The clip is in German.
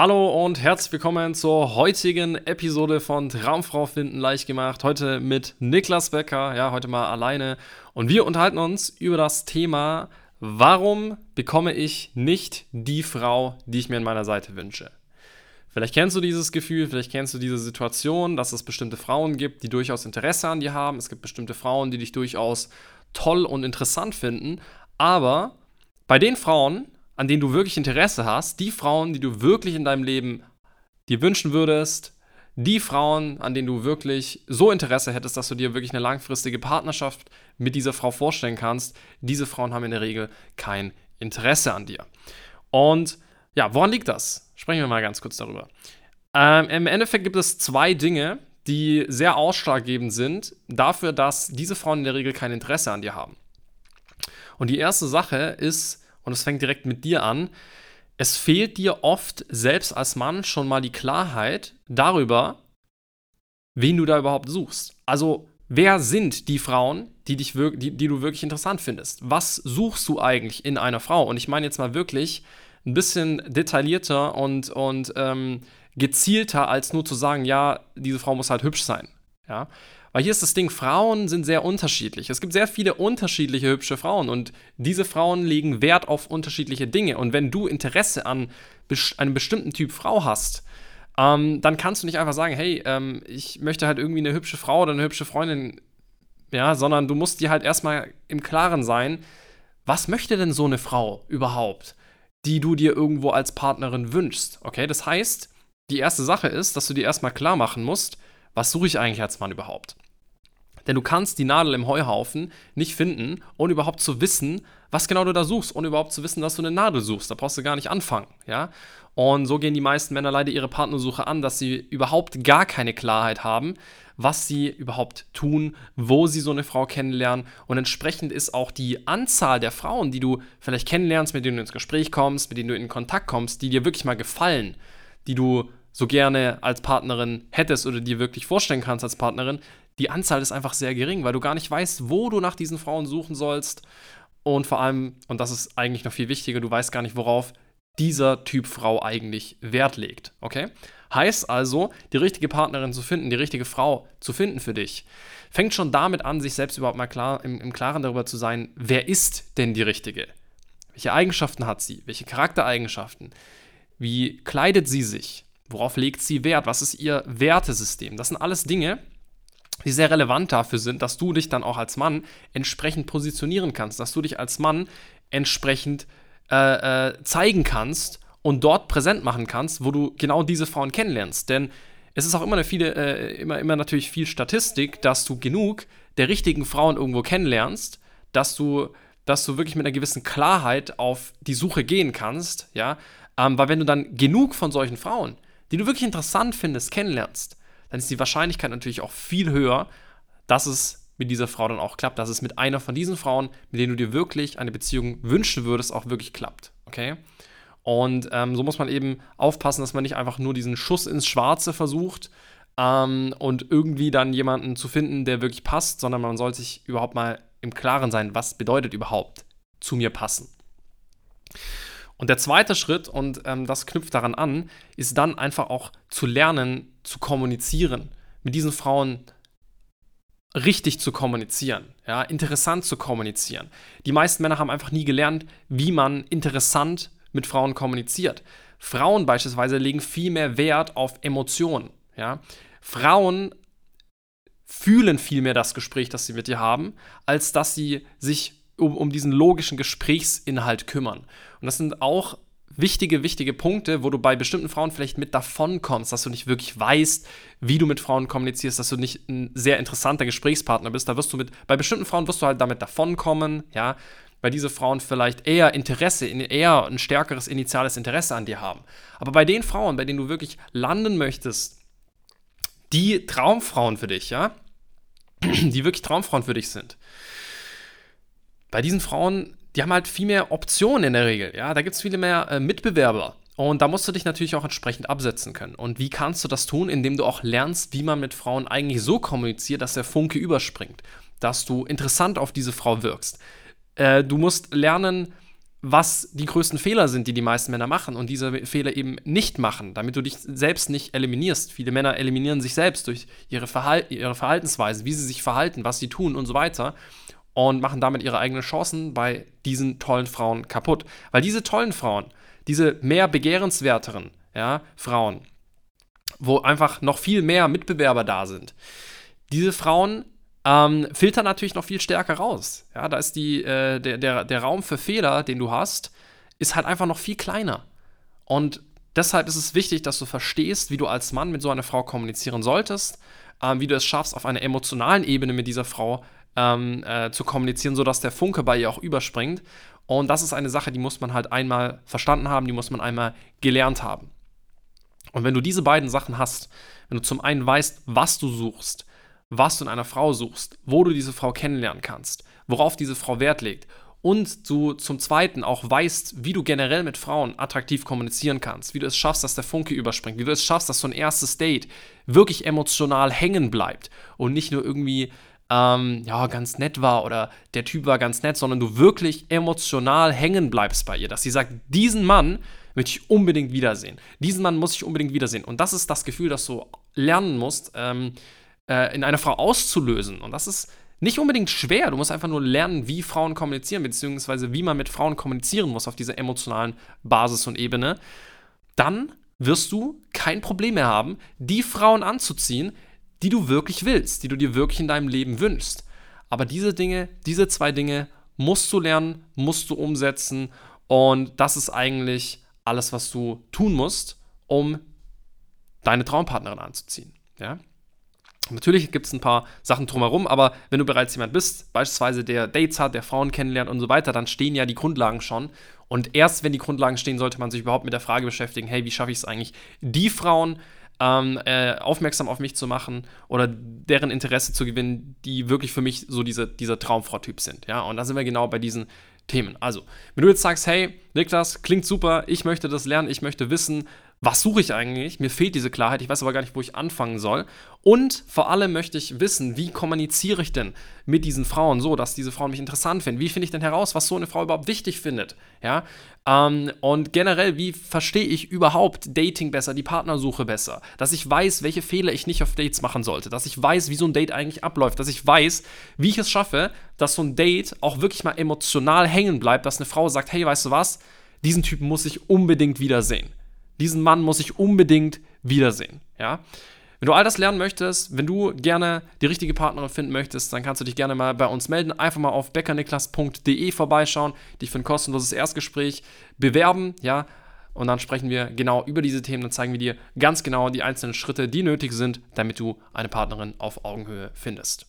Hallo und herzlich willkommen zur heutigen Episode von Traumfrau finden leicht gemacht. Heute mit Niklas Becker, ja, heute mal alleine. Und wir unterhalten uns über das Thema, warum bekomme ich nicht die Frau, die ich mir an meiner Seite wünsche. Vielleicht kennst du dieses Gefühl, vielleicht kennst du diese Situation, dass es bestimmte Frauen gibt, die durchaus Interesse an dir haben. Es gibt bestimmte Frauen, die dich durchaus toll und interessant finden. Aber bei den Frauen, an denen du wirklich Interesse hast, die Frauen, die du wirklich in deinem Leben dir wünschen würdest, die Frauen, an denen du wirklich so Interesse hättest, dass du dir wirklich eine langfristige Partnerschaft mit dieser Frau vorstellen kannst, diese Frauen haben in der Regel kein Interesse an dir. Und ja, woran liegt das? Sprechen wir mal ganz kurz darüber. Ähm, Im Endeffekt gibt es zwei Dinge, die sehr ausschlaggebend sind dafür, dass diese Frauen in der Regel kein Interesse an dir haben. Und die erste Sache ist, und es fängt direkt mit dir an, es fehlt dir oft selbst als Mann schon mal die Klarheit darüber, wen du da überhaupt suchst. Also, wer sind die Frauen, die, dich die, die du wirklich interessant findest? Was suchst du eigentlich in einer Frau? Und ich meine jetzt mal wirklich ein bisschen detaillierter und, und ähm, gezielter, als nur zu sagen, ja, diese Frau muss halt hübsch sein. Ja, weil hier ist das Ding, Frauen sind sehr unterschiedlich. Es gibt sehr viele unterschiedliche hübsche Frauen und diese Frauen legen Wert auf unterschiedliche Dinge. Und wenn du Interesse an einem bestimmten Typ Frau hast, ähm, dann kannst du nicht einfach sagen, hey, ähm, ich möchte halt irgendwie eine hübsche Frau oder eine hübsche Freundin, ja, sondern du musst dir halt erstmal im Klaren sein, was möchte denn so eine Frau überhaupt, die du dir irgendwo als Partnerin wünschst. Okay, das heißt, die erste Sache ist, dass du dir erstmal klar machen musst, was suche ich eigentlich als Mann überhaupt? Denn du kannst die Nadel im Heuhaufen nicht finden, ohne überhaupt zu wissen, was genau du da suchst, ohne überhaupt zu wissen, dass du eine Nadel suchst. Da brauchst du gar nicht anfangen, ja? Und so gehen die meisten Männer leider ihre Partnersuche an, dass sie überhaupt gar keine Klarheit haben, was sie überhaupt tun, wo sie so eine Frau kennenlernen. Und entsprechend ist auch die Anzahl der Frauen, die du vielleicht kennenlernst, mit denen du ins Gespräch kommst, mit denen du in Kontakt kommst, die dir wirklich mal gefallen, die du so gerne als Partnerin hättest oder dir wirklich vorstellen kannst als Partnerin, die Anzahl ist einfach sehr gering, weil du gar nicht weißt, wo du nach diesen Frauen suchen sollst. Und vor allem, und das ist eigentlich noch viel wichtiger, du weißt gar nicht, worauf dieser Typ Frau eigentlich Wert legt. Okay? Heißt also, die richtige Partnerin zu finden, die richtige Frau zu finden für dich, fängt schon damit an, sich selbst überhaupt mal klar, im, im Klaren darüber zu sein, wer ist denn die richtige? Welche Eigenschaften hat sie? Welche Charaktereigenschaften? Wie kleidet sie sich? Worauf legt sie Wert? Was ist ihr Wertesystem? Das sind alles Dinge, die sehr relevant dafür sind, dass du dich dann auch als Mann entsprechend positionieren kannst, dass du dich als Mann entsprechend äh, äh, zeigen kannst und dort präsent machen kannst, wo du genau diese Frauen kennenlernst. Denn es ist auch immer, eine viele, äh, immer, immer natürlich viel Statistik, dass du genug der richtigen Frauen irgendwo kennenlernst, dass du, dass du wirklich mit einer gewissen Klarheit auf die Suche gehen kannst, ja. Ähm, weil wenn du dann genug von solchen Frauen die du wirklich interessant findest, kennenlernst, dann ist die Wahrscheinlichkeit natürlich auch viel höher, dass es mit dieser Frau dann auch klappt, dass es mit einer von diesen Frauen, mit denen du dir wirklich eine Beziehung wünschen würdest, auch wirklich klappt. Okay? Und ähm, so muss man eben aufpassen, dass man nicht einfach nur diesen Schuss ins Schwarze versucht ähm, und irgendwie dann jemanden zu finden, der wirklich passt, sondern man soll sich überhaupt mal im Klaren sein, was bedeutet überhaupt zu mir passen. Und der zweite Schritt, und ähm, das knüpft daran an, ist dann einfach auch zu lernen, zu kommunizieren, mit diesen Frauen richtig zu kommunizieren, ja, interessant zu kommunizieren. Die meisten Männer haben einfach nie gelernt, wie man interessant mit Frauen kommuniziert. Frauen beispielsweise legen viel mehr Wert auf Emotionen, ja. Frauen fühlen viel mehr das Gespräch, das sie mit dir haben, als dass sie sich um, um diesen logischen Gesprächsinhalt kümmern. Und das sind auch wichtige, wichtige Punkte, wo du bei bestimmten Frauen vielleicht mit davon kommst, dass du nicht wirklich weißt, wie du mit Frauen kommunizierst, dass du nicht ein sehr interessanter Gesprächspartner bist. Da wirst du mit, bei bestimmten Frauen wirst du halt damit davonkommen, ja, weil diese Frauen vielleicht eher Interesse, eher ein stärkeres initiales Interesse an dir haben. Aber bei den Frauen, bei denen du wirklich landen möchtest, die Traumfrauen für dich, ja, die wirklich Traumfrauen für dich sind, bei diesen Frauen, die haben halt viel mehr Optionen in der Regel. Ja, da gibt es viele mehr äh, Mitbewerber. Und da musst du dich natürlich auch entsprechend absetzen können. Und wie kannst du das tun? Indem du auch lernst, wie man mit Frauen eigentlich so kommuniziert, dass der Funke überspringt. Dass du interessant auf diese Frau wirkst. Äh, du musst lernen, was die größten Fehler sind, die die meisten Männer machen und diese Fehler eben nicht machen, damit du dich selbst nicht eliminierst. Viele Männer eliminieren sich selbst durch ihre, Verhal ihre Verhaltensweise, wie sie sich verhalten, was sie tun und so weiter und machen damit ihre eigenen Chancen bei diesen tollen Frauen kaputt. Weil diese tollen Frauen, diese mehr begehrenswerteren ja, Frauen, wo einfach noch viel mehr Mitbewerber da sind, diese Frauen ähm, filtern natürlich noch viel stärker raus. Ja, da ist die, äh, der, der, der Raum für Fehler, den du hast, ist halt einfach noch viel kleiner. Und deshalb ist es wichtig, dass du verstehst, wie du als Mann mit so einer Frau kommunizieren solltest, ähm, wie du es schaffst, auf einer emotionalen Ebene mit dieser Frau ähm, äh, zu kommunizieren, sodass der Funke bei ihr auch überspringt. Und das ist eine Sache, die muss man halt einmal verstanden haben, die muss man einmal gelernt haben. Und wenn du diese beiden Sachen hast, wenn du zum einen weißt, was du suchst, was du in einer Frau suchst, wo du diese Frau kennenlernen kannst, worauf diese Frau Wert legt und du zum Zweiten auch weißt, wie du generell mit Frauen attraktiv kommunizieren kannst, wie du es schaffst, dass der Funke überspringt, wie du es schaffst, dass so ein erstes Date wirklich emotional hängen bleibt und nicht nur irgendwie ähm, ja, ganz nett war oder der Typ war ganz nett, sondern du wirklich emotional hängen bleibst bei ihr, dass sie sagt, diesen Mann möchte ich unbedingt wiedersehen. Diesen Mann muss ich unbedingt wiedersehen. Und das ist das Gefühl, das du lernen musst, ähm, äh, in einer Frau auszulösen. Und das ist nicht unbedingt schwer. Du musst einfach nur lernen, wie Frauen kommunizieren, beziehungsweise wie man mit Frauen kommunizieren muss auf dieser emotionalen Basis und Ebene. Dann wirst du kein Problem mehr haben, die Frauen anzuziehen, die du wirklich willst, die du dir wirklich in deinem Leben wünschst. Aber diese Dinge, diese zwei Dinge musst du lernen, musst du umsetzen und das ist eigentlich alles, was du tun musst, um deine Traumpartnerin anzuziehen. Ja? Natürlich gibt es ein paar Sachen drumherum, aber wenn du bereits jemand bist, beispielsweise der Dates hat, der Frauen kennenlernt und so weiter, dann stehen ja die Grundlagen schon. Und erst wenn die Grundlagen stehen, sollte man sich überhaupt mit der Frage beschäftigen, hey, wie schaffe ich es eigentlich, die Frauen ähm, äh, aufmerksam auf mich zu machen oder deren Interesse zu gewinnen, die wirklich für mich so diese, dieser Traumfrau-Typ sind. Ja, und da sind wir genau bei diesen Themen. Also, wenn du jetzt sagst, hey, Niklas, klingt super, ich möchte das lernen, ich möchte wissen, was suche ich eigentlich? Mir fehlt diese Klarheit, ich weiß aber gar nicht, wo ich anfangen soll. Und vor allem möchte ich wissen, wie kommuniziere ich denn mit diesen Frauen so, dass diese Frauen mich interessant finden? Wie finde ich denn heraus, was so eine Frau überhaupt wichtig findet? Ja, ähm, und generell, wie verstehe ich überhaupt Dating besser, die Partnersuche besser? Dass ich weiß, welche Fehler ich nicht auf Dates machen sollte, dass ich weiß, wie so ein Date eigentlich abläuft, dass ich weiß, wie ich es schaffe, dass so ein Date auch wirklich mal emotional hängen bleibt, dass eine Frau sagt, hey, weißt du was? Diesen Typen muss ich unbedingt wiedersehen. Diesen Mann muss ich unbedingt wiedersehen. Ja? Wenn du all das lernen möchtest, wenn du gerne die richtige Partnerin finden möchtest, dann kannst du dich gerne mal bei uns melden. Einfach mal auf beckerniklas.de vorbeischauen, dich für ein kostenloses Erstgespräch bewerben, ja. Und dann sprechen wir genau über diese Themen. Dann zeigen wir dir ganz genau die einzelnen Schritte, die nötig sind, damit du eine Partnerin auf Augenhöhe findest.